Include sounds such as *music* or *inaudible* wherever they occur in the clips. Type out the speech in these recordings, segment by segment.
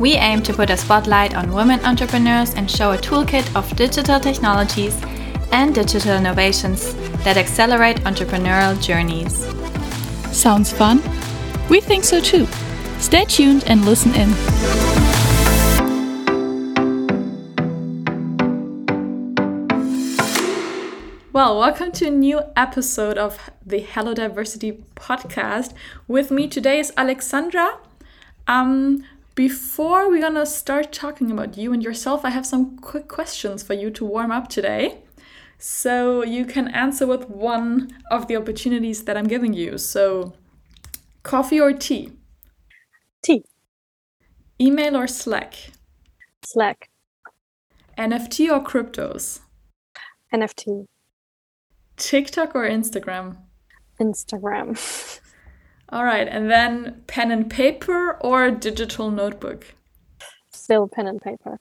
We aim to put a spotlight on women entrepreneurs and show a toolkit of digital technologies and digital innovations that accelerate entrepreneurial journeys. Sounds fun? We think so too. Stay tuned and listen in. Well, welcome to a new episode of the Hello Diversity podcast. With me today is Alexandra. Um, before we're gonna start talking about you and yourself, I have some quick questions for you to warm up today. So you can answer with one of the opportunities that I'm giving you. So, coffee or tea? Tea. Email or Slack? Slack. NFT or cryptos? NFT. TikTok or Instagram? Instagram. *laughs* All right, and then pen and paper or digital notebook? Still pen and paper.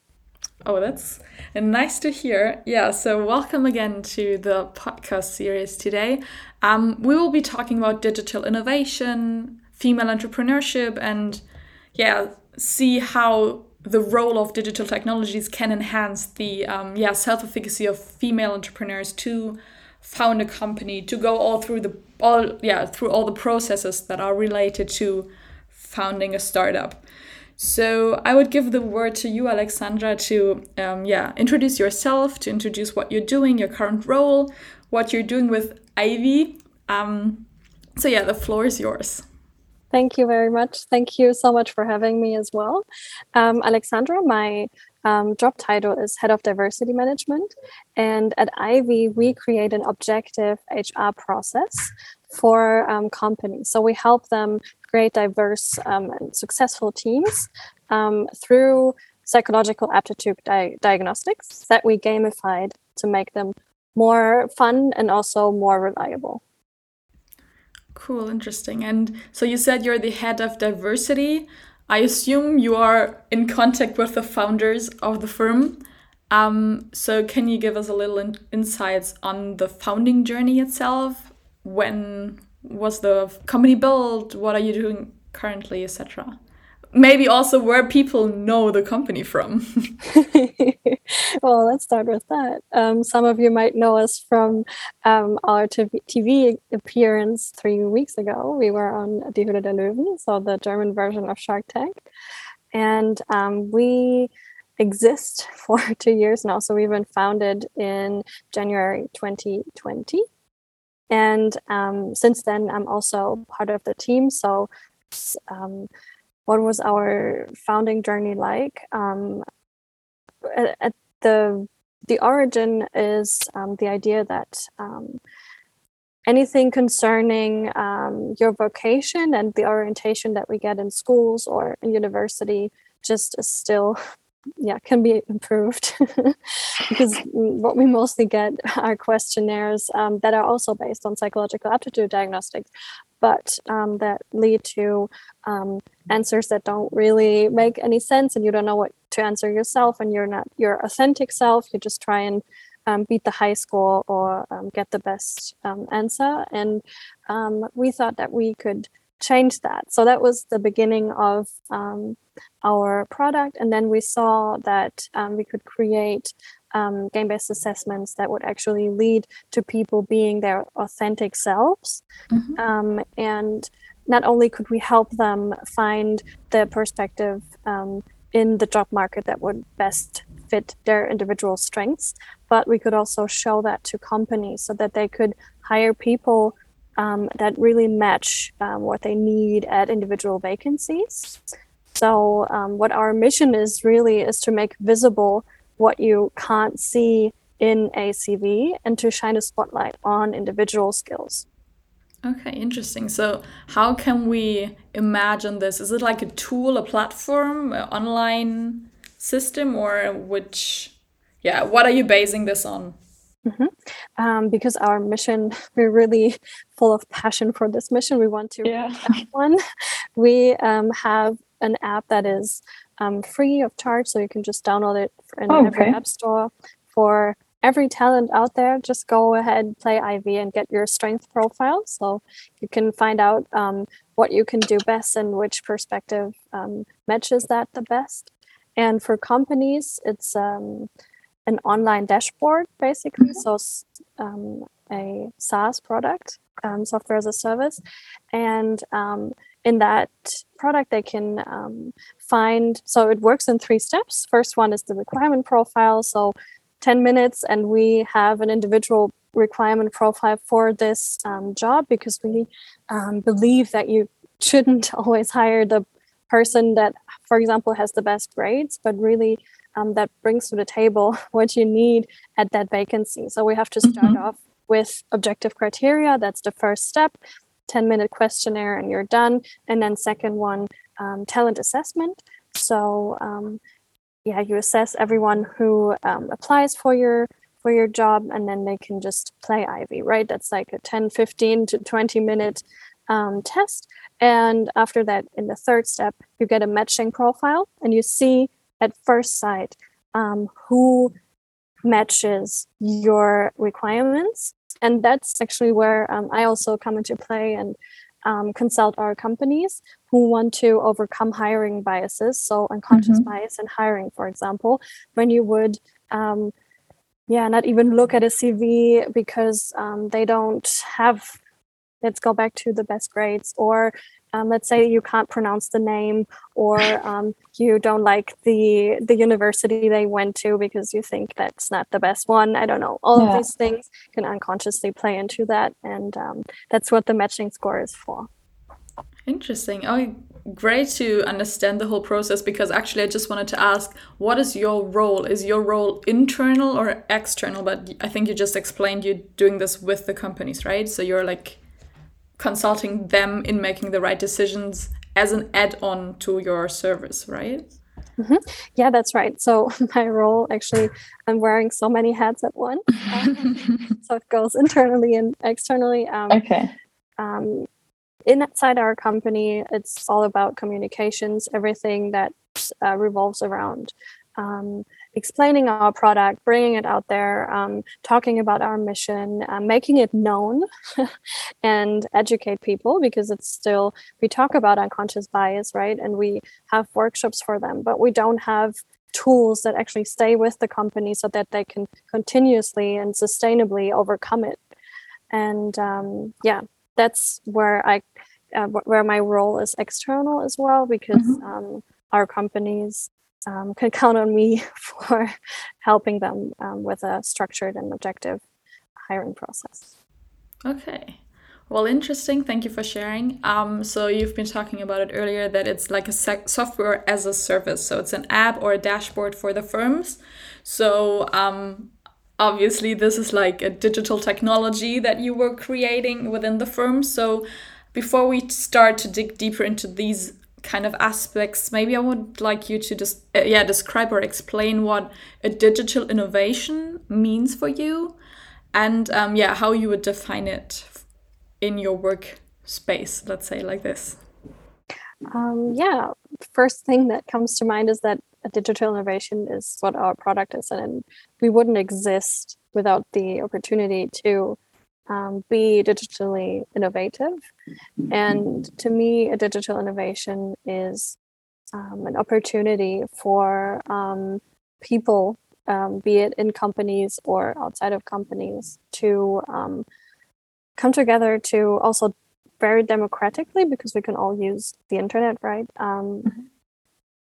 Oh, that's nice to hear. Yeah, so welcome again to the podcast series today. Um, we will be talking about digital innovation, female entrepreneurship, and yeah, see how the role of digital technologies can enhance the um, yeah self-efficacy of female entrepreneurs to found a company to go all through the all yeah through all the processes that are related to founding a startup so i would give the word to you alexandra to um, yeah introduce yourself to introduce what you're doing your current role what you're doing with aivy um, so yeah the floor is yours Thank you very much. Thank you so much for having me as well. Um, Alexandra, my um, job title is Head of Diversity Management. And at Aivy, we create an objective HR process for um, companies. So we help them create diverse um, and successful teams um, through psychological aptitude di- diagnostics that we gamified to make them more fun and also more reliable. Cool, interesting. And so you said you're the head of diversity. I assume you are in contact with the founders of the firm. Um, so can you give us a little in insights on the founding journey itself? When was the company built? What are you doing currently, etc.? Maybe also where people know the company from. *laughs* well, let's start with that. Um, some of you might know us from um, our TV appearance three weeks ago. We were on Die Höhle der Löwen, so the German version of Shark Tank. And um, we exist *laughs* for two years now. So we've been founded in January 2020. And um, since then, I'm also part of the team. So um, what was our founding journey like? Um, at, at, the the origin is um, the idea that um, anything concerning um, your vocation and the orientation that we get in schools or in university just is still *laughs* yeah can be improved. *laughs* Because what we mostly get are questionnaires um, that are also based on psychological aptitude diagnostics but um, that lead to um, answers that don't really make any sense and you don't know what to answer yourself and you're not your authentic self you just try and um, beat the high score or um, get the best um, answer. And we thought that we could change that so that was the beginning of our product and then we saw that we could create um, game based assessments that would actually lead to people being their authentic selves. Mm-hmm. Um, and not only could we help them find the perspective um, in the job market that would best fit their individual strengths, but we could also show that to companies so that they could hire people um, that really match um, what they need at individual vacancies. So, um, what our mission is really is to make visible what you can't see in a CV and to shine a spotlight on individual skills. Okay, interesting. So, how can we imagine this? Is it like a tool, a platform, an online system or which yeah what are you basing this on mm-hmm. um, because our mission *laughs* we're really full of passion for this mission we want to yeah. *laughs* one we um, have an app that is um, free of charge so you can just download it in oh, every app store for every talent out there, just go ahead, play Aivy, and get your strength profile. So you can find out um, what you can do best and which perspective um, matches that the best. And for companies, it's um, an online dashboard basically. Mm-hmm. So um, a SaaS product, um, software as a service, and um, in that product they can um, find so it works in three steps first one is the requirement profile so 10 minutes and we have an individual requirement profile for this um, job because we um, believe that you shouldn't *laughs* always hire the person that for example has the best grades but really um, that brings to the table *laughs* what you need at that vacancy. So we have to start mm-hmm. off with objective criteria. That's the first step 10 minute questionnaire and you're done. And then second one um, talent assessment. So um, yeah you assess everyone who um, applies for your for your job and then they can just play aivy right? That's like a 10 15 to 20 minute um, test. And after that in the third step you get a matching profile and you see at first sight um, who matches your requirements and that's actually where um, i also come into play and um, consult our companies who want to overcome hiring biases. So, unconscious mm-hmm. bias in hiring, for example, when you would, um, yeah, not even look at a CV because um, they don't have, let's go back to the best grades, or um, let's say you can't pronounce the name or um, you don't like the the university they went to because you think that's not the best one. I don't know. All yeah. of these things can unconsciously play into that and um, that's what the matching score is for. Interesting. Oh great to understand the whole process because actually i just wanted to ask what is your role? Is your role internal or external? But i think you just explained you're doing this with the companies right? So you're like consulting them in making the right decisions as an add-on to your service, right? Mm-hmm. Yeah, that's right. So *laughs* my role actually, I'm wearing so many hats at once. Um, *laughs* so it goes internally and externally. Um, okay. Um, inside our company, it's all about communications, everything that uh, revolves around um, explaining our product, bringing it out there, um, talking about our mission, uh, making it known, *laughs* and educate people because it's still, we talk about unconscious bias, right? And we have workshops for them, but we don't have tools that actually stay with the company so that they can continuously and sustainably overcome it. And um, yeah, that's where I, uh, where my role is external as well because mm-hmm. um, our companies um, can count on me *laughs* for helping them um, with a structured and objective hiring process. Okay. Well, interesting. Thank you for sharing. Um, so you've been talking about it earlier that it's like a software as a service. So it's an app or a dashboard for the firms. So um, obviously this is like a digital technology that you were creating within the firm. So before we start to dig deeper into these kind of aspects. Maybe i would like you to just uh, yeah describe or explain what a digital innovation means for you and um, yeah how you would define it in your work space let's say like this. Um, yeah. First thing that comes to mind is that a digital innovation is what our product is and we wouldn't exist without the opportunity to um, be digitally innovative. And to me, a digital innovation is um, an opportunity for um, people, um, be it in companies or outside of companies, to um, come together to also very democratically, because we can all use the internet, right? Um, mm-hmm.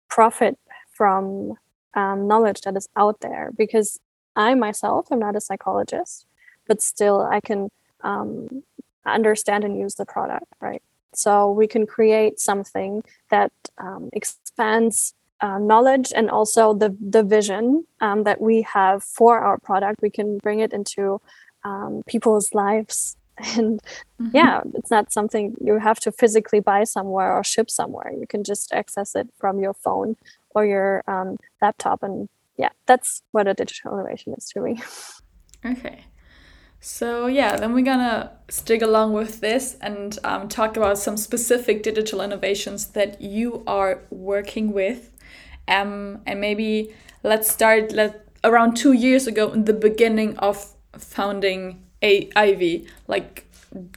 Profit from knowledge that is out there because I myself am not a psychologist but still I can um, understand and use the product, right? So we can create something that um, expands uh, knowledge and also the the vision um, that we have for our product. We can bring it into um, people's lives *laughs* and mm-hmm. yeah it's not something you have to physically buy somewhere or ship somewhere you can just access it from your phone or your um, laptop and yeah that's what a digital innovation is to me *laughs* okay so yeah then we're gonna stick along with this and um, talk about some specific digital innovations that you are working with um, and maybe let's start let around two years ago in the beginning of founding a Aivy. Like,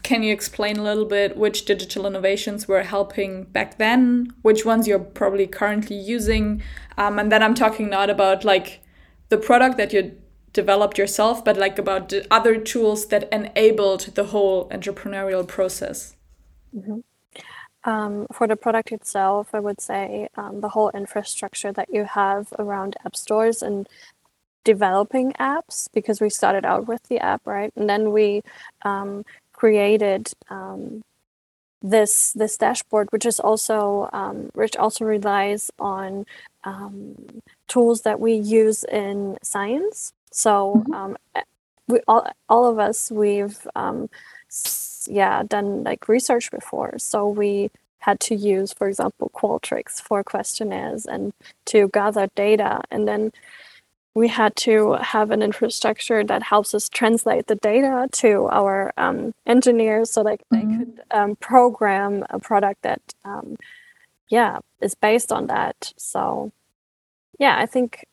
can you explain a little bit which digital innovations were helping back then? Which ones you're probably currently using? Um, and then I'm talking not about like the product that you developed yourself, but like about the other tools that enabled the whole entrepreneurial process. Mm-hmm. Um, for the product itself, I would say um, the whole infrastructure that you have around app stores and developing apps because we started out with the app, right? And then we um, created um, this this dashboard, which is also um, which also relies on um, tools that we use in science. So mm-hmm. Um, eh, we all all of us we've um, yeah done like research before, so we had to use, for example, Qualtrics for questionnaires and to gather data, and then we had to have an infrastructure that helps us translate the data to our um, engineers so that mm-hmm. they could um, program a product that um, yeah is based on that so yeah i think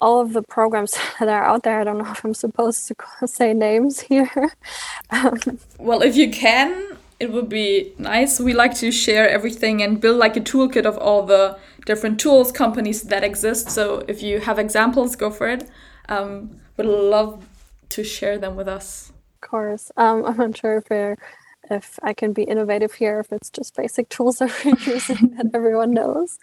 all of the programs *laughs* that are out there i don't know if i'm supposed to *laughs* say names here *laughs* um, well if you can it would be nice. We like to share everything and build like a toolkit of all the different tools companies that exist. So if you have examples, go for it. Um, would love to share them with us. Of course. Um, I'm not sure if they're if I can be innovative here, if it's just basic tools that we're *laughs* using that everyone knows.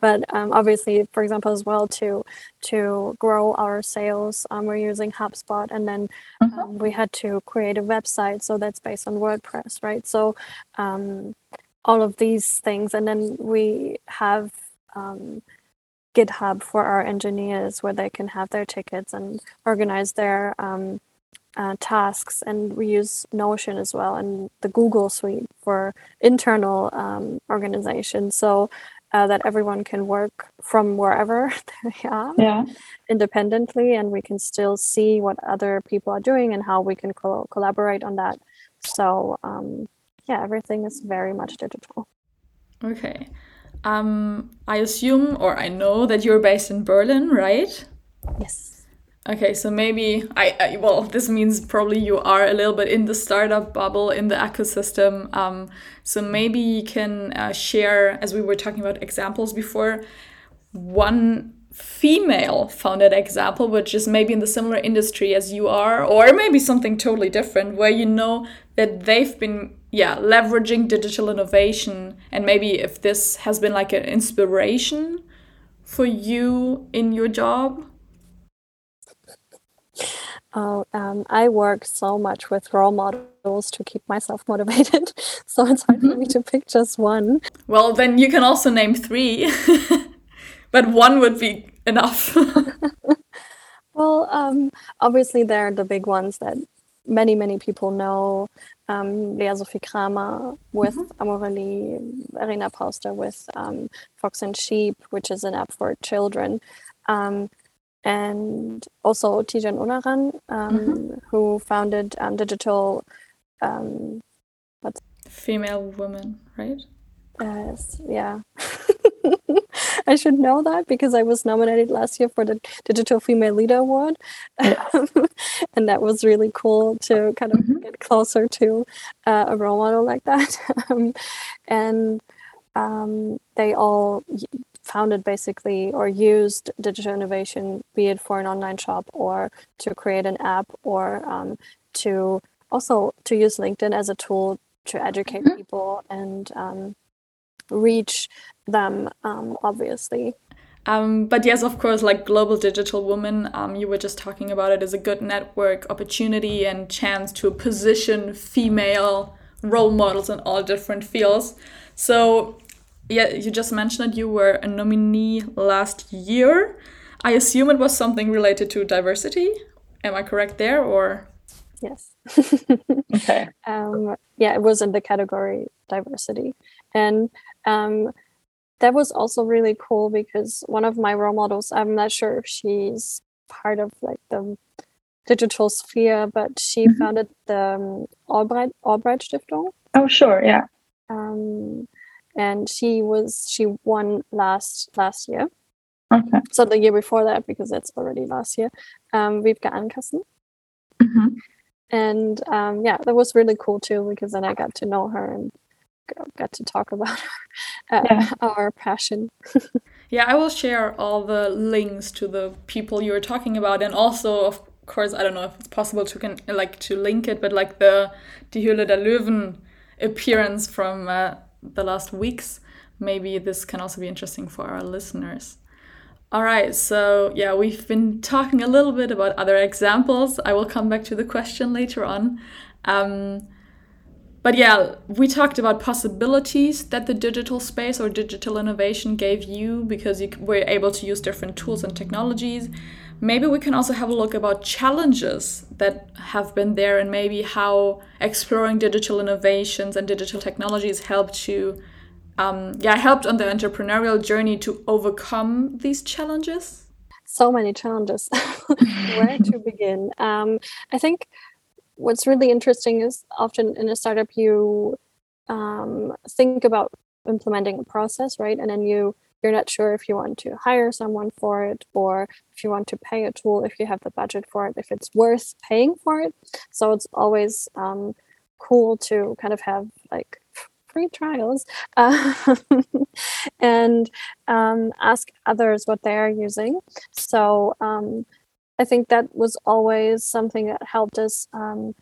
But um, obviously, for example, as well to to grow our sales, um, we're using HubSpot, and then mm-hmm. um, we had to create a website, so that's based on WordPress, right? So um, all of these things, and then we have. Um, GitHub for our engineers where they can have their tickets and organize their um, uh, tasks, and we use Notion as well and the Google Suite for internal um, organization, so uh, that everyone can work from wherever *laughs* they are, yeah. independently, and we can still see what other people are doing and how we can co- collaborate on that. So um, yeah, everything is very much digital. Okay. Um, I assume or I know that you're based in Berlin, right? Yes. Okay, so maybe I, I, well, this means probably you are a little bit in the startup bubble in the ecosystem. Um, so maybe you can uh, share, as we were talking about examples before, one female founded example, which is maybe in the similar industry as you are, or maybe something totally different, where you know that they've been, yeah, leveraging digital innovation, and maybe if this has been like an inspiration for you in your job. Oh, um, I work so much with role models to keep myself *laughs* motivated, so it's hard for me to pick just one. Well, then you can also name three, *laughs* but one would be enough. *laughs* well, um, obviously they're the big ones that many many people know. Um, Lea Sophie Cramer with mm-hmm. Amorelie, Verena Pausder with um, Fox and Sheep, which is an app for children. Um, and also Tijen Onaran, um, mm-hmm. who founded um, digital. Um, what's female woman, right? Uh, yeah. *laughs* I should know that because I was nominated last year for the Digital Female Leader Award. *laughs* and that was really cool to kind of mm-hmm. get closer to uh, a role model like that. *laughs* Um, and um, they all founded basically or used digital innovation, be it for an online shop or to create an app or um, to also to use LinkedIn as a tool to educate mm-hmm. people and um, reach them, um, obviously. Um, but yes, of course, like Global Digital Woman, um, you were just talking about it as a good network opportunity and chance to position female role models in all different fields. So yeah, you just mentioned that you were a nominee last year. I assume it was something related to diversity. Am I correct there or? Yes. *laughs* okay. *laughs* Um, yeah, it was in the category diversity, and um, that was also really cool because one of my role models. I'm not sure if she's part of like the digital sphere, but she mm-hmm. founded the um, AllBright AllBright Stiftung. Oh, sure, yeah. Um, and she was she won last last year. Okay. So the year before that, because that's already last year, um, Wiebke Ankersen. Mm-hmm. And um, yeah, that was really cool too because then I got to know her and got to talk about uh, yeah. our passion. *laughs* yeah, I will share all the links to the people you were talking about, and also, of course, I don't know if it's possible to can like to link it, but like the Die Höhle der Löwen appearance from uh, the last weeks, maybe this can also be interesting for our listeners. All right, so yeah, we've been talking a little bit about other examples. I will come back to the question later on. Um, but yeah, we talked about possibilities that the digital space or digital innovation gave you because you were able to use different tools and technologies. Maybe we can also have a look about challenges that have been there and maybe how exploring digital innovations and digital technologies helped you, um, yeah, helped on the entrepreneurial journey to overcome these challenges? So many challenges. *laughs* Where to begin? Um, I think what's really interesting is often in a startup you um, think about implementing a process, right? And then you you're not sure if you want to hire someone for it or if you want to pay a tool, if you have the budget for it, if it's worth paying for it. So it's always um, cool to kind of have like free trials um, *laughs* and um, ask others what they're using. So um, I think that was always something that helped us um,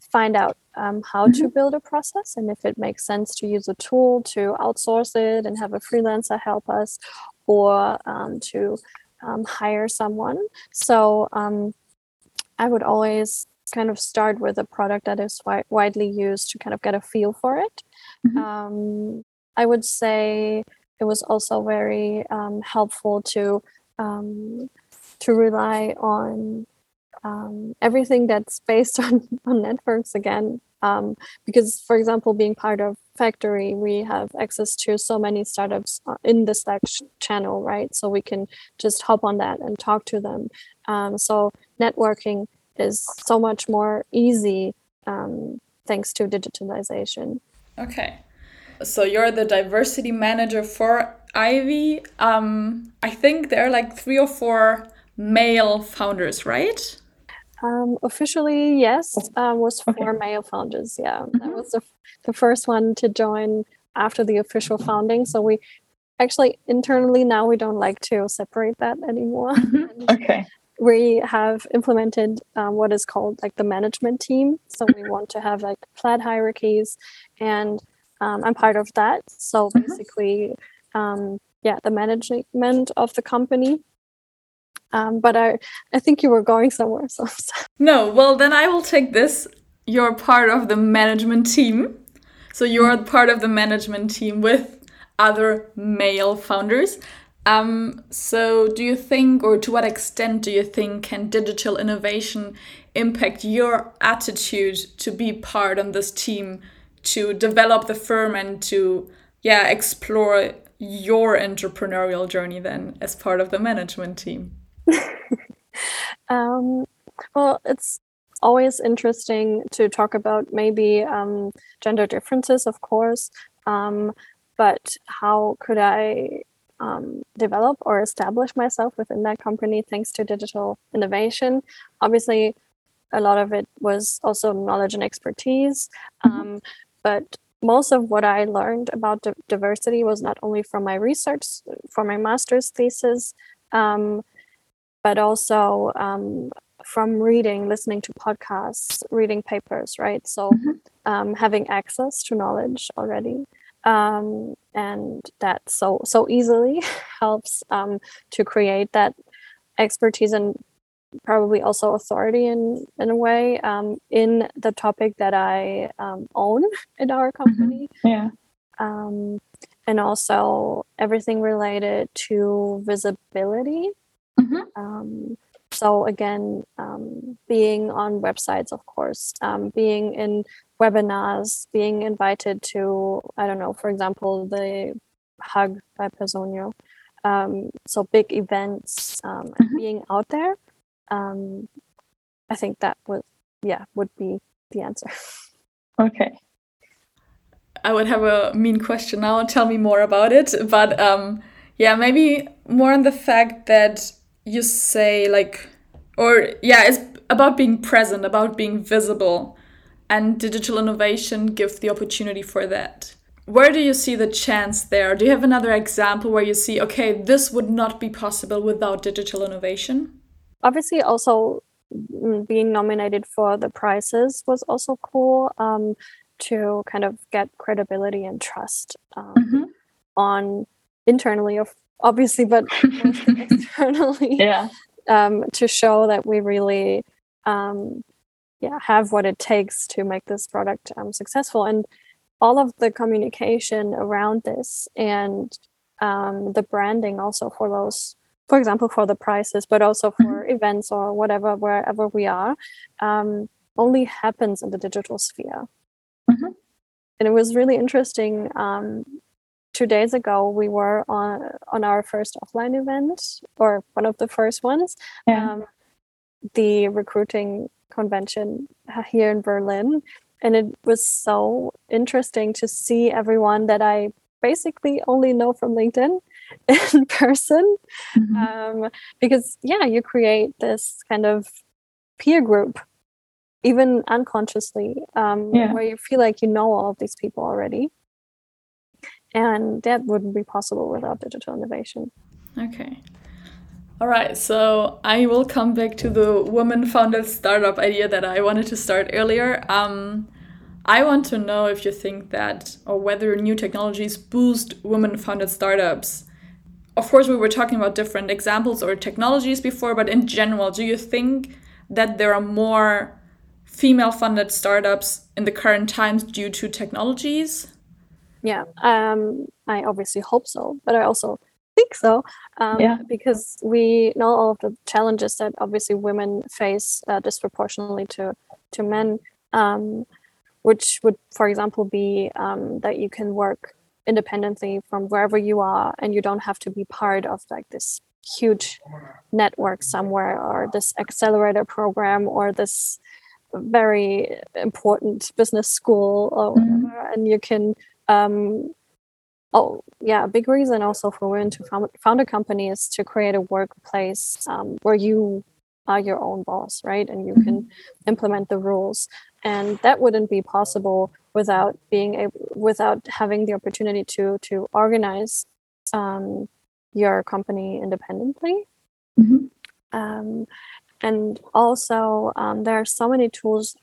find out um, how mm-hmm. to build a process and if it makes sense to use a tool to outsource it and have a freelancer help us or um, to hire someone. So I would always kind of start with a product that is wi- widely used to kind of get a feel for it. Mm-hmm. Um, I would say it was also very um, helpful to um, to rely on um, everything that's based *laughs* on, on networks again. Um, because, for example, being part of Factory, we have access to so many startups uh, in the Slack channel, right? So we can just hop on that and talk to them. Um, so networking is so much more easy um, thanks to digitalization. Okay. So you're the diversity manager for Aivy. Um, I think there are like three or four male founders, right? Um, officially, yes, um, was four okay. male founders. Yeah, mm-hmm. that was the, the first one to join after the official founding. So we actually internally now we don't like to separate that anymore. Mm-hmm. *laughs* okay we have implemented um, what is called like the management team. So we want to have like flat hierarchies, and um, I'm part of that. So mm-hmm. basically, um, yeah, the management of the company. Um, but I, I think you were going somewhere. So no, well then I will take this. You're part of the management team, so you're part of the management team with other male founders. Um, so, do you think, or to what extent do you think, can digital innovation impact your attitude to be part on this team, to develop the firm, and to, yeah, explore your entrepreneurial journey then as part of the management team? *laughs* um, well, it's always interesting to talk about maybe um, gender differences, of course. Um, but how could I um, develop or establish myself within that company thanks to digital innovation. Obviously, a lot of it was also knowledge and expertise. Mm-hmm. Um, but most of what I learned about d- diversity was not only from my research, from my master's thesis, um, but also um, from reading, listening to podcasts, reading papers, right? So mm-hmm. Um, having access to knowledge already um, and that so so easily *laughs* helps um, to create that expertise and probably also authority in in a way um, in the topic that I um, own in our mm-hmm. company. Mm-hmm. Yeah. Um, and also everything related to visibility. Mm-hmm. Um, so again, um, being on websites, of course, um, being in webinars, being invited to, I don't know, for example, the Hug by Personio. Um, so big events, um, Mhm. being out there. Um, I think that would, yeah, would be the answer. *laughs* Okay. I would have a mean question now. Tell me more about it. But um, yeah, maybe more on the fact that you say, like, or yeah, it's about being present, about being visible. And digital innovation gives the opportunity for that. Where do you see the chance there? Do you have another example where you see, okay, this would not be possible without digital innovation? Obviously, also mm, being nominated for the prizes was also cool um, to kind of get credibility and trust um, on internally, of obviously, but *laughs* externally. Yeah. um, to show that we really um, yeah have what it takes to make this product um, successful and all of the communication around this and um, the branding also for those for example for the prices but also for events or whatever wherever we are um, only happens in the digital sphere Mhm. and it was really interesting um, two days ago we were on on our first offline event or one of the first ones Yeah. um, the recruiting convention here in berlin and it was so interesting to see everyone that i basically only know from linkedin *laughs* in person Mm-hmm. um, because yeah you create this kind of peer group even unconsciously um, Yeah. where you feel like you know all of these people already and that wouldn't be possible without digital innovation Okay. All right, so I will come back to the woman founded startup idea that I wanted to start earlier. Um, I want to know if you think that, or whether new technologies boost women founded startups. Of course, we were talking about different examples or technologies before, but in general, do you think that there are more female funded startups in the current times due to technologies? Yeah um, i obviously hope so but i also think so um, Yeah. because we know all of the challenges that obviously women face uh, disproportionately to to men um, which would for example be um, that you can work independently from wherever you are and you don't have to be part of like this huge network somewhere or this accelerator program or this very important business school or Mhm. whatever and you can um, oh yeah a big reason also for women to found, found a company is to create a workplace um, where you are your own boss right? And you can implement the rules. And that wouldn't be possible without being able without having the opportunity to to organize um, your company independently. Um, and also um, there are so many tools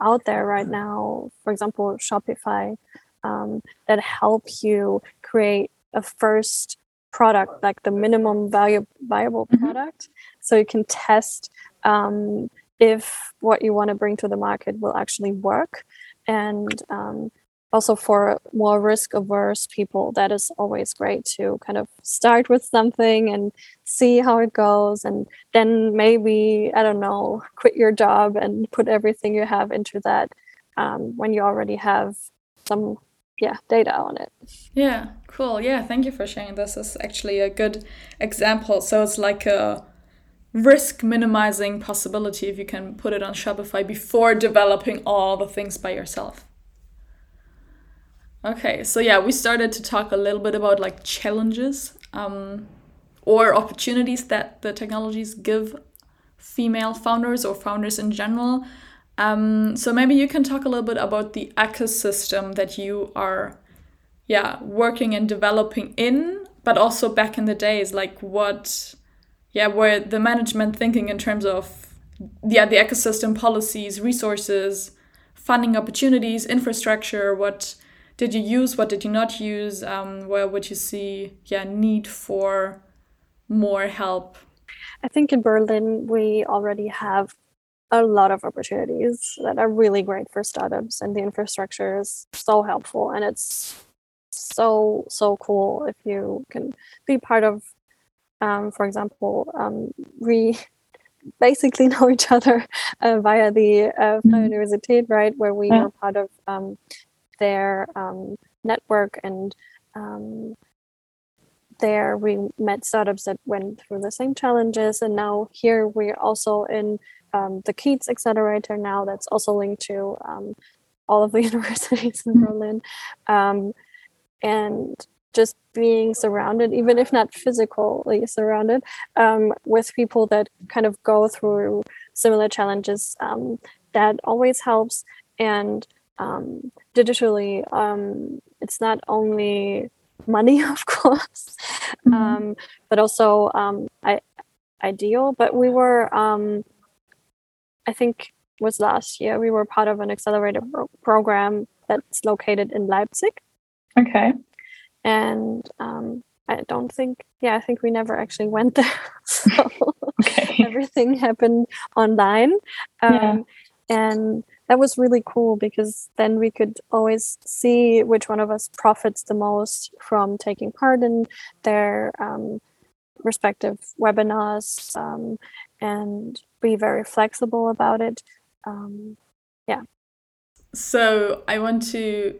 out there right now. For example shopify um, that help you create a first product like the minimum value viable Mhm. product. So you can test um, if what you want to bring to the market will actually work. And um, also for more risk averse people that is always great to kind of start with something and see how it goes. And then maybe i don't know quit your job and put everything you have into that um, when you already have some yeah data on it Yeah, cool. Yeah, thank you for sharing this. Is actually a good example. So it's like a risk minimizing possibility if you can put it on Shopify before developing all the things by yourself. Okay, so yeah, we started to talk a little bit about like challenges um, or opportunities that the technologies give female founders or founders in general. Um, so maybe you can talk a little bit about the ecosystem that you are yeah working and developing in but also back in the days like what yeah were the management thinking in terms of yeah the ecosystem policies resources funding opportunities infrastructure what did you use what did you not use um, where would you see yeah need for more help? I think in berlin we already have a lot of opportunities that are really great for startups and the infrastructure is so helpful and it's so so cool if you can be part of um, for example um, re *laughs* basically *laughs* know each other uh, via the uh, Mhm. Universität, right, where we Yeah. were part of um, their um, network and um, there we met startups that went through the same challenges and now here we're also in um, the Keats Accelerator now that's also linked to um, all of the *laughs* universities in Mhm. Berlin um, and just being surrounded even if not physically surrounded um, with people that kind of go through similar challenges um, that always helps and um, digitally um, it's not only money *laughs* of course Mhm. um, but also um, I, ideal but we were um, i think was last year we were part of an accelerator pro- program that's located in leipzig okay. and um, i don't think yeah i think we never actually went there *laughs* so *laughs* Okay. everything happened online um, Yeah. and that was really cool because then we could always see which one of us profits the most from taking part in their um, respective webinars um, and be very flexible about it um, yeah. So I want to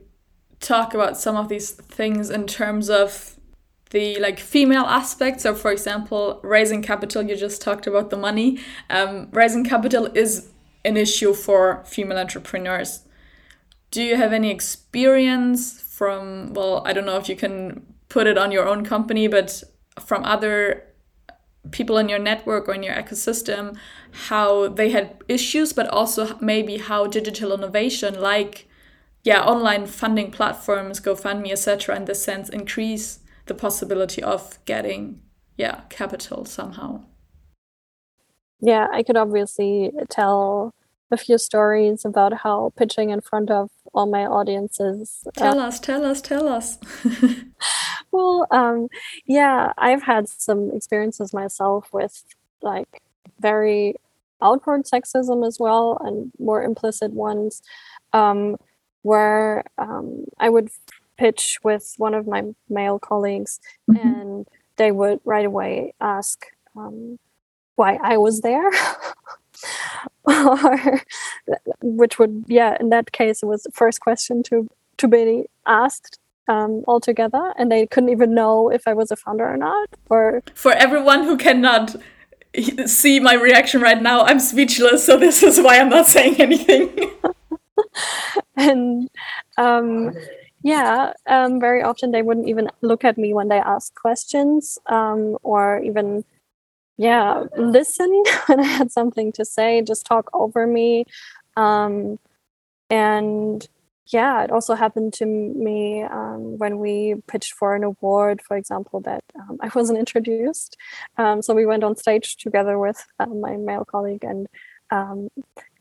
talk about some of these things in terms of the like female aspect. So, for example, raising capital. You just talked about the money. Um, raising capital is an issue for female entrepreneurs. Do you have any experience from? Well, I don't know if you can put it on your own company, but from other people in your network or in your ecosystem how they had issues but also maybe how digital innovation like yeah online funding platforms gofundme etc in this sense increase the possibility of getting yeah capital somehow. Yeah i could obviously tell a few stories about how pitching in front of all my audiences uh, tell us tell us tell us *laughs* well um yeah i've had some experiences myself with like very outward sexism as well and more implicit ones um where um i would pitch with one of my male colleagues Mhm. and they would right away ask um why i was there *laughs* or *laughs* which would yeah in that case it was the first question to to be asked um, altogether, and they couldn't even know if I was a founder or not. Or for everyone who cannot see my reaction right now i'm speechless so this is why i'm not saying anything *laughs* and um, yeah, um, very often they wouldn't even look at me when they asked questions, um, or even yeah listen *laughs* when I had something to say. Just talk over me, um, and yeah, it also happened to me um, when we pitched for an award, for example, that um, I wasn't *laughs* introduced. Um, so we went on stage together with uh, my male colleague, and um,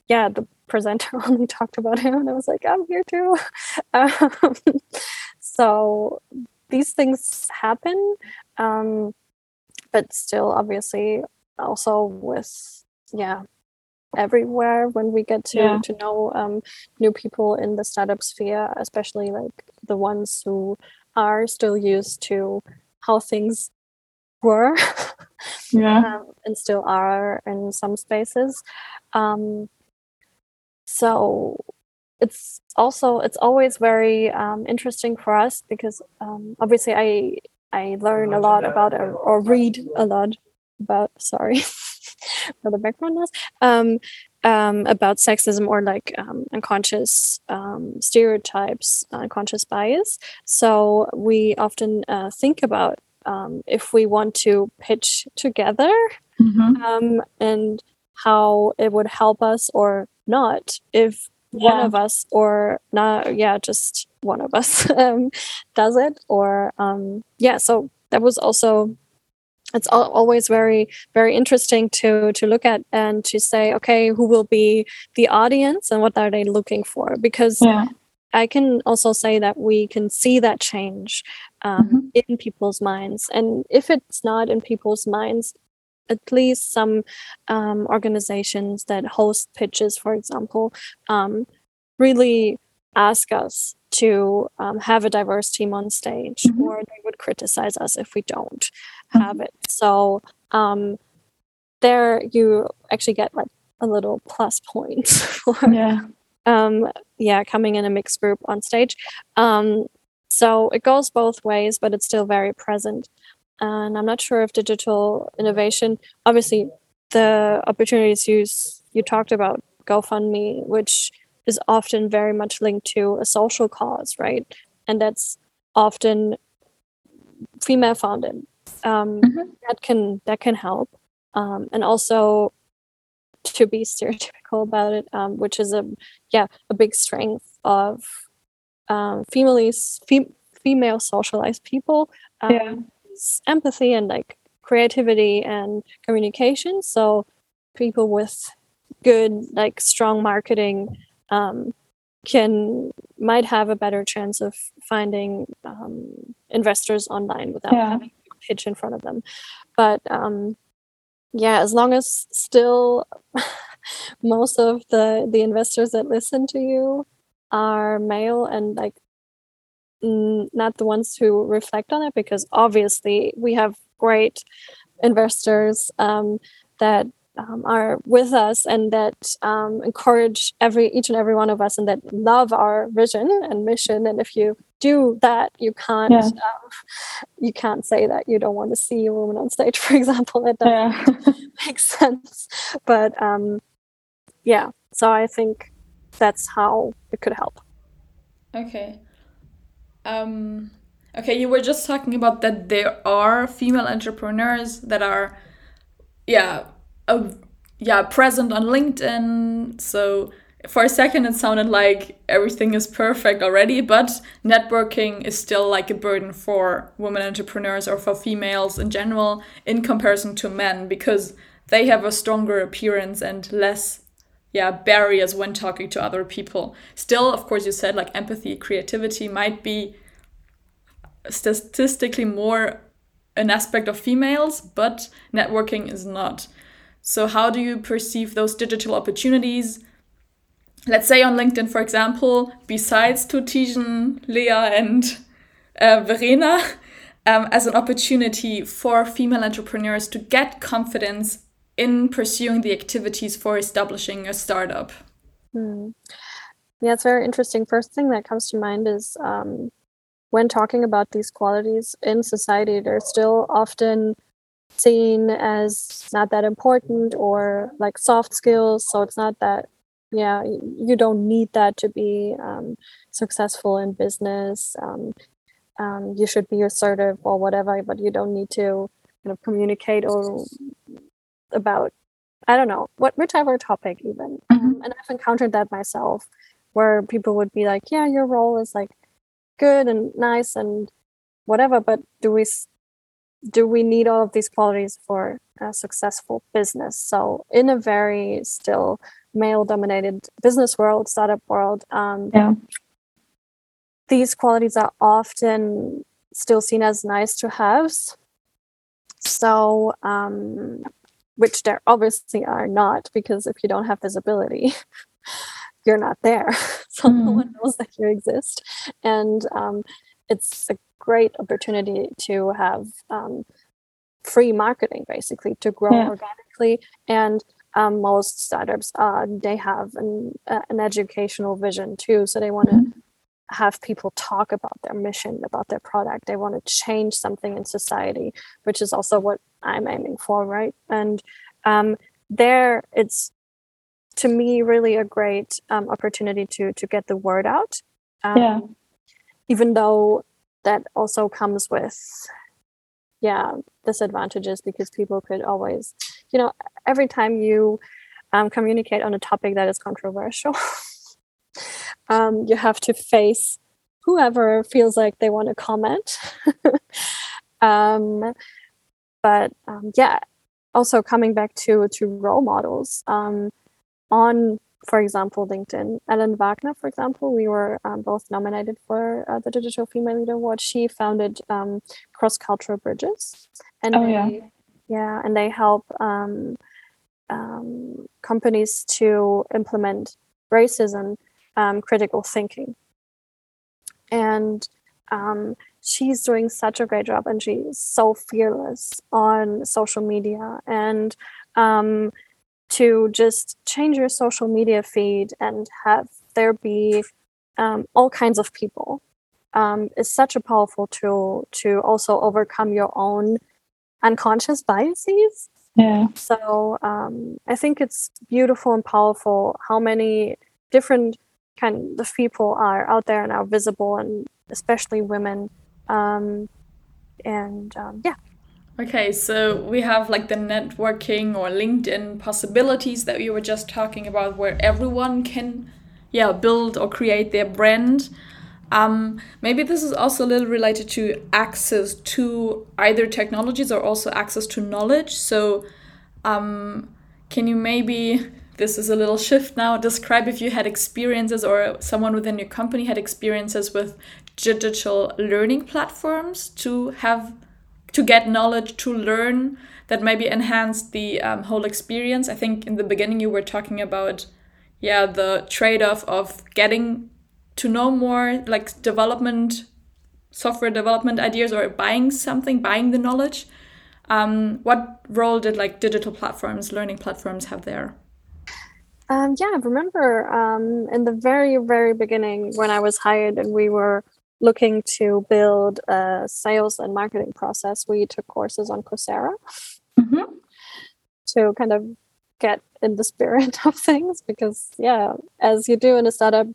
yeah, the presenter *laughs* only talked about him, and I was like, I'm here too. Um, so these things happen, um, but still, obviously, also with yeah everywhere when we get to Yeah. to know um, new people in the startup sphere, especially like the ones who are still used to how things were *laughs* Yeah. um, and still are in some spaces. Um, so it's also it's always very um, interesting for us because um, obviously I I learn a lot about or, or read a lot about sorry *laughs* for the background noise um, um, about sexism or like um, unconscious um, stereotypes, unconscious bias. So we often uh, think about um, if we want to pitch together Mhm. um, and how it would help us or not if one of us or not yeah just one of us *laughs* um, does it or um, yeah so that was also it's al- always very very interesting to to look at and to say okay who will be the audience and what are they looking for because Yeah. I can also say that we can see that change um, in people's minds. And if it's not in people's minds, at least some um, organizations that host pitches, for example, um, really ask us to um, have a diverse team on stage, Mhm. or they would criticize us if we don't have it. So, um, there you actually get like a little plus point *laughs* for Yeah. um yeah coming in a mixed group on stage um so it goes both ways but it's still very present and i'm not sure if digital innovation obviously the opportunities you you talked about gofundme which is often very much linked to a social cause right and that's often female founded um Mhm. that can that can help um and also to be *laughs* stereotypical about it um which is a yeah a big strength of um female fem- female socialized people um, Yeah. Is empathy and like creativity and communication so people with good like strong marketing um can might have a better chance of finding um, investors online without Yeah. having a pitch in front of them but um yeah as long as still *laughs* most of the the investors that listen to you are male and like not the ones who reflect on it because obviously we have great investors um, that um, are with us and that um, encourage every each and every one of us and that love our vision and mission and if you do that you can't Yeah. um, you can't say that you don't want to see a woman on stage *laughs* for example that doesn't Yeah. *laughs* make sense but um yeah so i think that's how it could help Okay. Um, okay, you were just talking about that there are female entrepreneurs that are, yeah, uh, yeah, present on LinkedIn. So for a second, it sounded like everything is perfect already, but networking is still like a burden for women entrepreneurs or for females in general in comparison to men because they have a stronger appearance and less yeah barriers when talking to other people. Still of course you said like empathy creativity might be statistically more an aspect of females but networking is not. So how do you perceive those digital opportunities? Let's say on linkedin for example besides Tutisian, Lea and uh, verena *laughs* um, as an opportunity for female entrepreneurs to get confidence in pursuing the activities for establishing a startup Hmm. Yeah, it's very interesting. First thing that comes to mind is um, when talking about these qualities in society, they're still often seen as not that important or like soft skills. So it's not that, yeah, you don't need that to be um, successful in business. Um, um, you should be assertive or whatever, but you don't need to kind of communicate or about I don't know what whichever topic even. Um, and I've encountered that myself, where people would be like, "Yeah, your role is like good and nice and whatever, but do we do we need all of these qualities for a successful business?" So in a very still male-dominated business world, startup world, um, Yeah. these qualities are often still seen as nice to haves. So, um, which there obviously are not, because if you don't have visibility, *laughs* you're not there. *laughs* so no Mhm. one knows that you exist. And um, it's a great opportunity to have um, free marketing, basically, to grow Yeah. organically. And um, most startups, uh, they have an, uh, an educational vision too. So they want to have people talk about their mission, about their product. They want to change something in society, which is also what I'm aiming for, right? And um, there, it's to me really a great um, opportunity to to get the word out. Um, Yeah. Even though that also comes with, yeah, disadvantages because people could always, you know, every time you um, communicate on a topic that is controversial. *laughs* um, you have to face whoever feels like they want to comment. *laughs* um, but um, yeah, also coming back to to role models um, on, for example, LinkedIn. Ellen Wagner, for example, we were um, both nominated for uh, the Digital Female Leader Award. She founded um, Cross Cultural Bridges, and Oh, they, yeah. yeah, and they help um, um, companies to implement racism um, critical thinking. And um, she's doing such a great job and she's so fearless on social media and um, to just change your social media feed and have there be um, all kinds of people um, is such a powerful tool to also overcome your own unconscious biases. Yeah. So um, I think it's beautiful and powerful how many different kind of people are out there and are visible, and especially women. Um, and um, yeah. Okay, so we have like the networking or LinkedIn possibilities that we were just talking about, where everyone can, yeah, build or create their brand. Um, maybe this is also a little related to access to either technologies or also access to knowledge. So, um, can you maybe, this is a little shift now, describe if you had experiences or someone within your company had experiences with digital learning platforms to have, to get knowledge, to learn that maybe enhanced the um, whole experience? I think in the beginning you were talking about, yeah, the trade off of getting to know more like development software development ideas or buying something buying the knowledge. Um, what role did like digital platforms learning platforms have there um, yeah i remember um, in the very very beginning when i was hired and we were looking to build a sales and marketing process we took courses on coursera mm-hmm. to kind of get in the spirit *laughs* of things because yeah as you do in a startup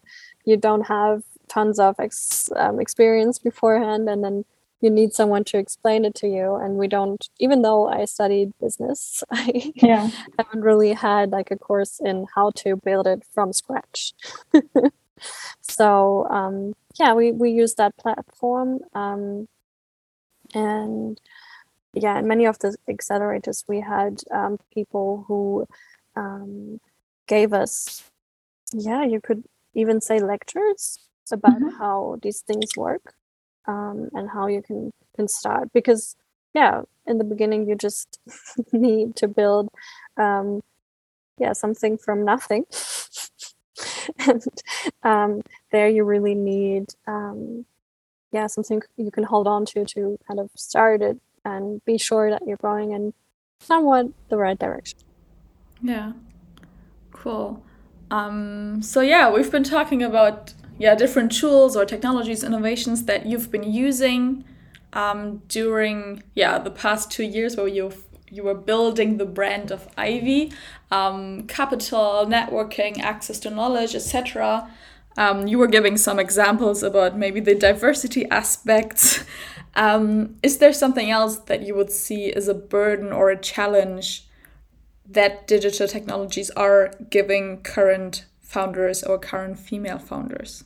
you don't have tons of ex, um, experience beforehand and then you need someone to explain it to you and we don't even though i studied business *laughs* i yeah. haven't really had like a course in how to build it from scratch *laughs* so um, yeah we, we use that platform um, and yeah in many of the accelerators we had um, people who um, gave us yeah you could even say lectures about mm-hmm. how these things work um, and how you can can start. Because yeah in the beginning you just *laughs* need to build um, yeah something from nothing. *laughs* And um, there you really need um, yeah something you can hold on to to kind of start it and be sure that you're going in somewhat the right direction. Yeah. Cool. Um, so yeah, we've been talking about yeah different tools or technologies, innovations that you've been using um, during yeah the past two years where you you were building the brand of Aivy, um, capital, networking, access to knowledge, etc. Um, you were giving some examples about maybe the diversity aspects. *laughs* Um, is there something else that you would see as a burden or a challenge that digital technologies are giving current founders or current female founders?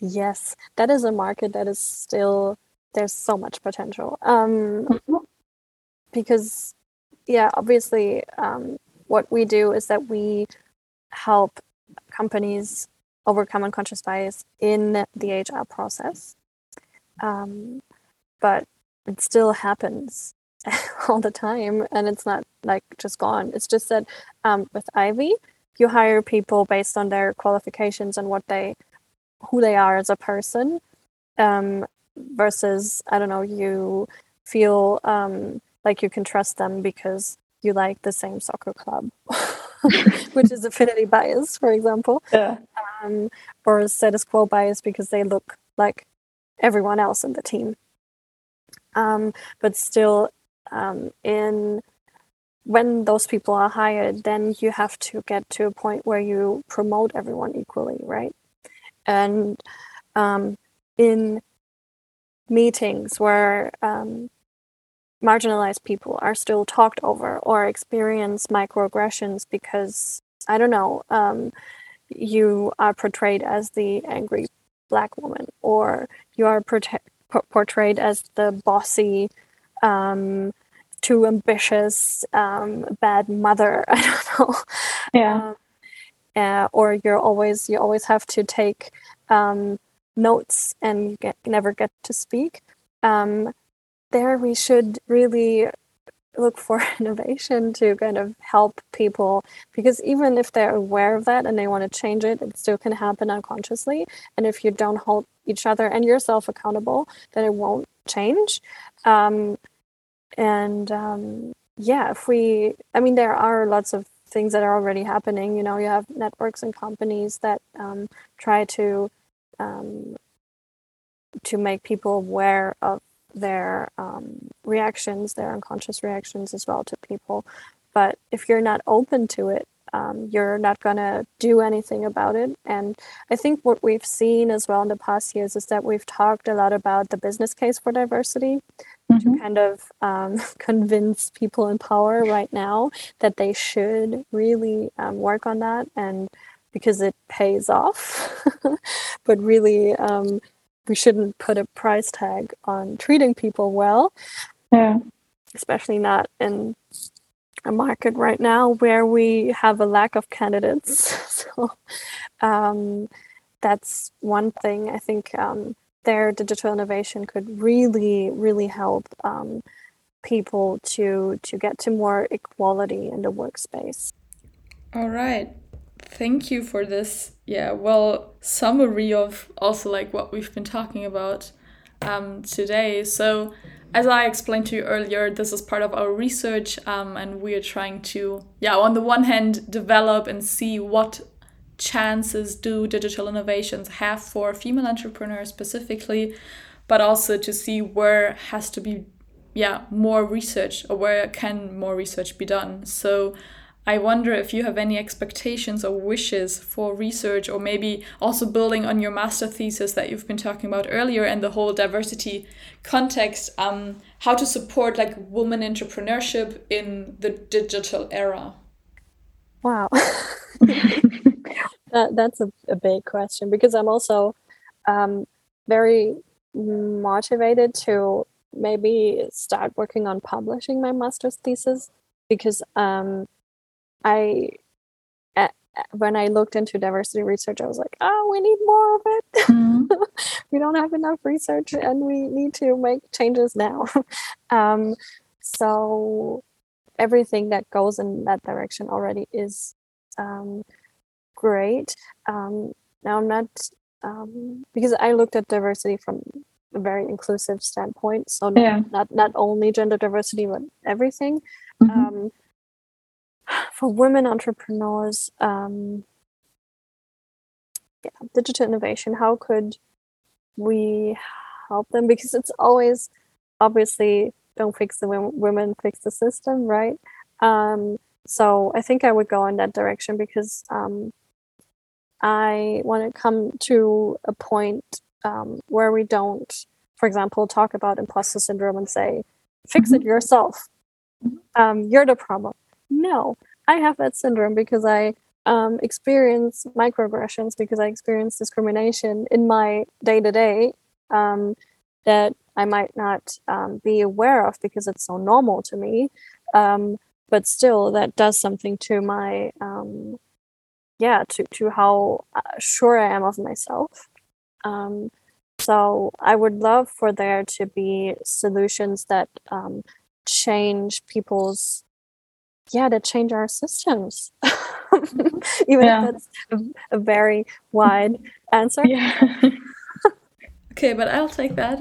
Yes, that is a market that is still there's so much potential. Um, mm-hmm. because yeah, obviously, um, what we do is that we help companies overcome unconscious bias in the HR process. Um, but it still happens *laughs* all the time and it's not like just gone it's just that um, with aivy you hire people based on their qualifications and what they who they are as a person um, versus i don't know you feel um, like you can trust them because you like the same soccer club *laughs* which is affinity bias for example yeah. um, or status quo bias because they look like everyone else in the team um, but still um, in when those people are hired, then you have to get to a point where you promote everyone equally, right? And um, in meetings where um, marginalized people are still talked over or experience microaggressions because I don't know, um, you are portrayed as the angry black woman or you are portray- portrayed as the bossy um, too ambitious, um, bad mother. *laughs* I don't know. Yeah. Um, uh, or you're always you always have to take um, notes and you get, never get to speak. Um, there, we should really look for *laughs* innovation to kind of help people because even if they're aware of that and they want to change it, it still can happen unconsciously. And if you don't hold each other and yourself accountable, then it won't change. Um, and um, yeah, if we, I mean, there are lots of things that are already happening. You know, you have networks and companies that um, try to um, to make people aware of their um, reactions, their unconscious reactions as well to people. But if you're not open to it, um, you're not going to do anything about it. And I think what we've seen as well in the past years is that we've talked a lot about the business case for diversity mm-hmm. to kind of um, *laughs* convince people in power right now that they should really um, work on that and because it pays off. *laughs* but really, um, we shouldn't put a price tag on treating people well. Yeah. Especially not in a market right now where we have a lack of candidates. *laughs* so um, that's one thing I think um, their digital innovation could really, really help um, people to to get to more equality in the workspace. All right. Thank you for this, yeah, well, summary of also like what we've been talking about um, today. So as I explained to you earlier, this is part of our research, um, and we are trying to, yeah, on the one hand, develop and see what chances do digital innovations have for female entrepreneurs specifically, but also to see where has to be, yeah, more research or where can more research be done. So I wonder if you have any expectations or wishes for research, or maybe also building on your master thesis that you've been talking about earlier and the whole diversity context, um, how to support like women entrepreneurship in the digital era. Wow, *laughs* *laughs* that, that's a, a big question because I'm also um, very motivated to maybe start working on publishing my master's thesis because um, I when I looked into diversity research, I was like, oh, we need more of it. Mm-hmm. *laughs* we don't have enough research and we need to make changes now. *laughs* um, so everything that goes in that direction already is um, great. Um, now, I'm not, um, because I looked at diversity from a very inclusive standpoint. So, yeah. not, not only gender diversity, but everything. Mm-hmm um, for women entrepreneurs, um, yeah, digital innovation, how could we help them? Because it's always obviously don't fix the women, women fix the system, right? Um, so I think I would go in that direction because um, I want to come to a point um, where we don't, for example, talk about imposter syndrome and say, fix it mm-hmm. yourself. Um, you're the problem no, I have that syndrome because I um, experience microaggressions, because I experience discrimination in my day to day that I might not um, be aware of because it's so normal to me. Um, but still, that does something to my, um, yeah, to, to how uh, sure I am of myself. Um, so I would love for there to be solutions that um, change people's yeah to change our systems *laughs* even yeah. if that's a, a, very wide answer *laughs* yeah. *laughs* okay but i'll take that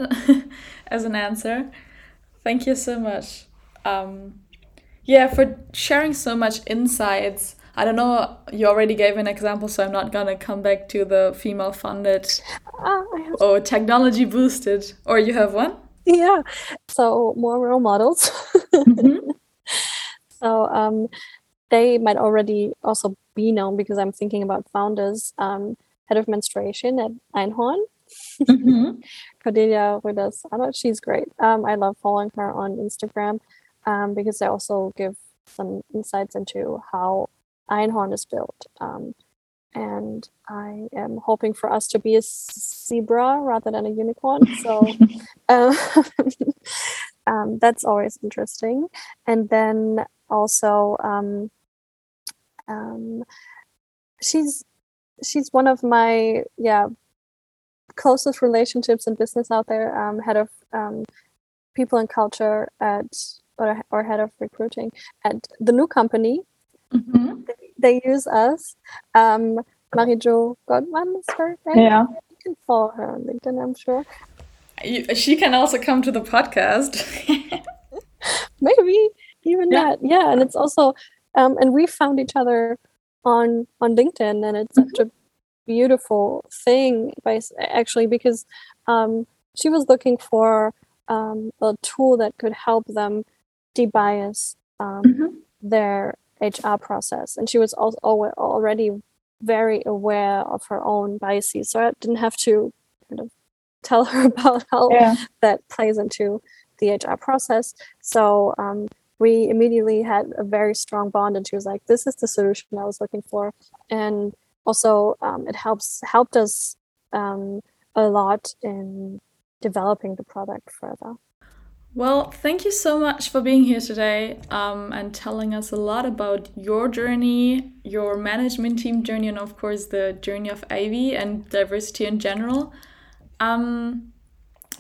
as an answer thank you so much um, yeah for sharing so much insights I don't know, you already gave an example, so I'm not gonna come back to the female funded uh, or technology boosted. Or you have one? Yeah, so more role models. Mm-hmm. *laughs* So um, they might already also be known because I'm thinking about founders, um, head of menstruation at Einhorn. Mm-hmm. *laughs* Cordelia Röders she's great. Um, I love following her on Instagram um, because they also give some insights into how Einhorn is built. Um, and I am hoping for us to be a zebra rather than a unicorn. So *laughs* um, *laughs* um, that's always interesting. And then also um, um, she's she's one of my yeah closest relationships in business out there um, head of um, people and culture at or, or head of recruiting at the new company mm-hmm. they, they, use us um, Marie-Jo Godman is her name yeah you can follow her on LinkedIn I'm sure she can also come to the podcast *laughs* maybe even yeah. that. Yeah, and it's also, um, and we found each other on on LinkedIn, and it's mm-hmm. such a beautiful thing by actually because um, she was looking for um, a tool that could help them debias um, mm-hmm. their HR process, and she was also already very aware of her own biases, so I didn't have to kind of tell her *laughs* about how yeah. that plays into the HR process. So um, we immediately had a very strong bond, and she was like, "This is the solution I was looking for," and also um, it helps helped us um, a lot in developing the product further. Well, thank you so much for being here today um, and telling us a lot about your journey, your management team journey, and of course the journey of Aivy and diversity in general. Um,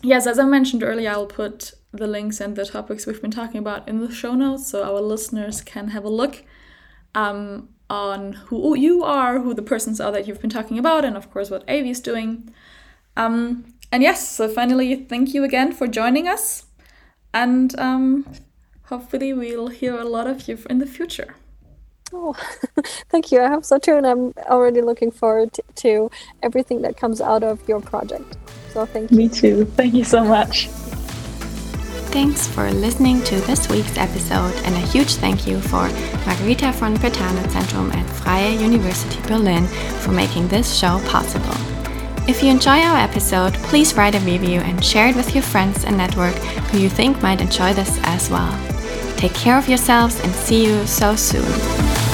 yes, as I mentioned earlier, I'll put the links and the topics we've been talking about in the show notes so our listeners can have a look um, on who you are, who the persons are that you've been talking about, and of course what Aivy is doing. Um, and yes, so finally, thank you again for joining us. And um, hopefully, we'll hear a lot of you in the future. Oh, *laughs* thank you. I hope so too. And I'm already looking forward to, to everything that comes out of your project. So thank you. Me too. Thank you so much. Thanks for listening to this week's episode, and a huge thank you for Margherita von Brentano Zentrum at Freie University Berlin for making this show possible. If you enjoy our episode, please write a review and share it with your friends and network who you think might enjoy this as well. Take care of yourselves and see you so soon.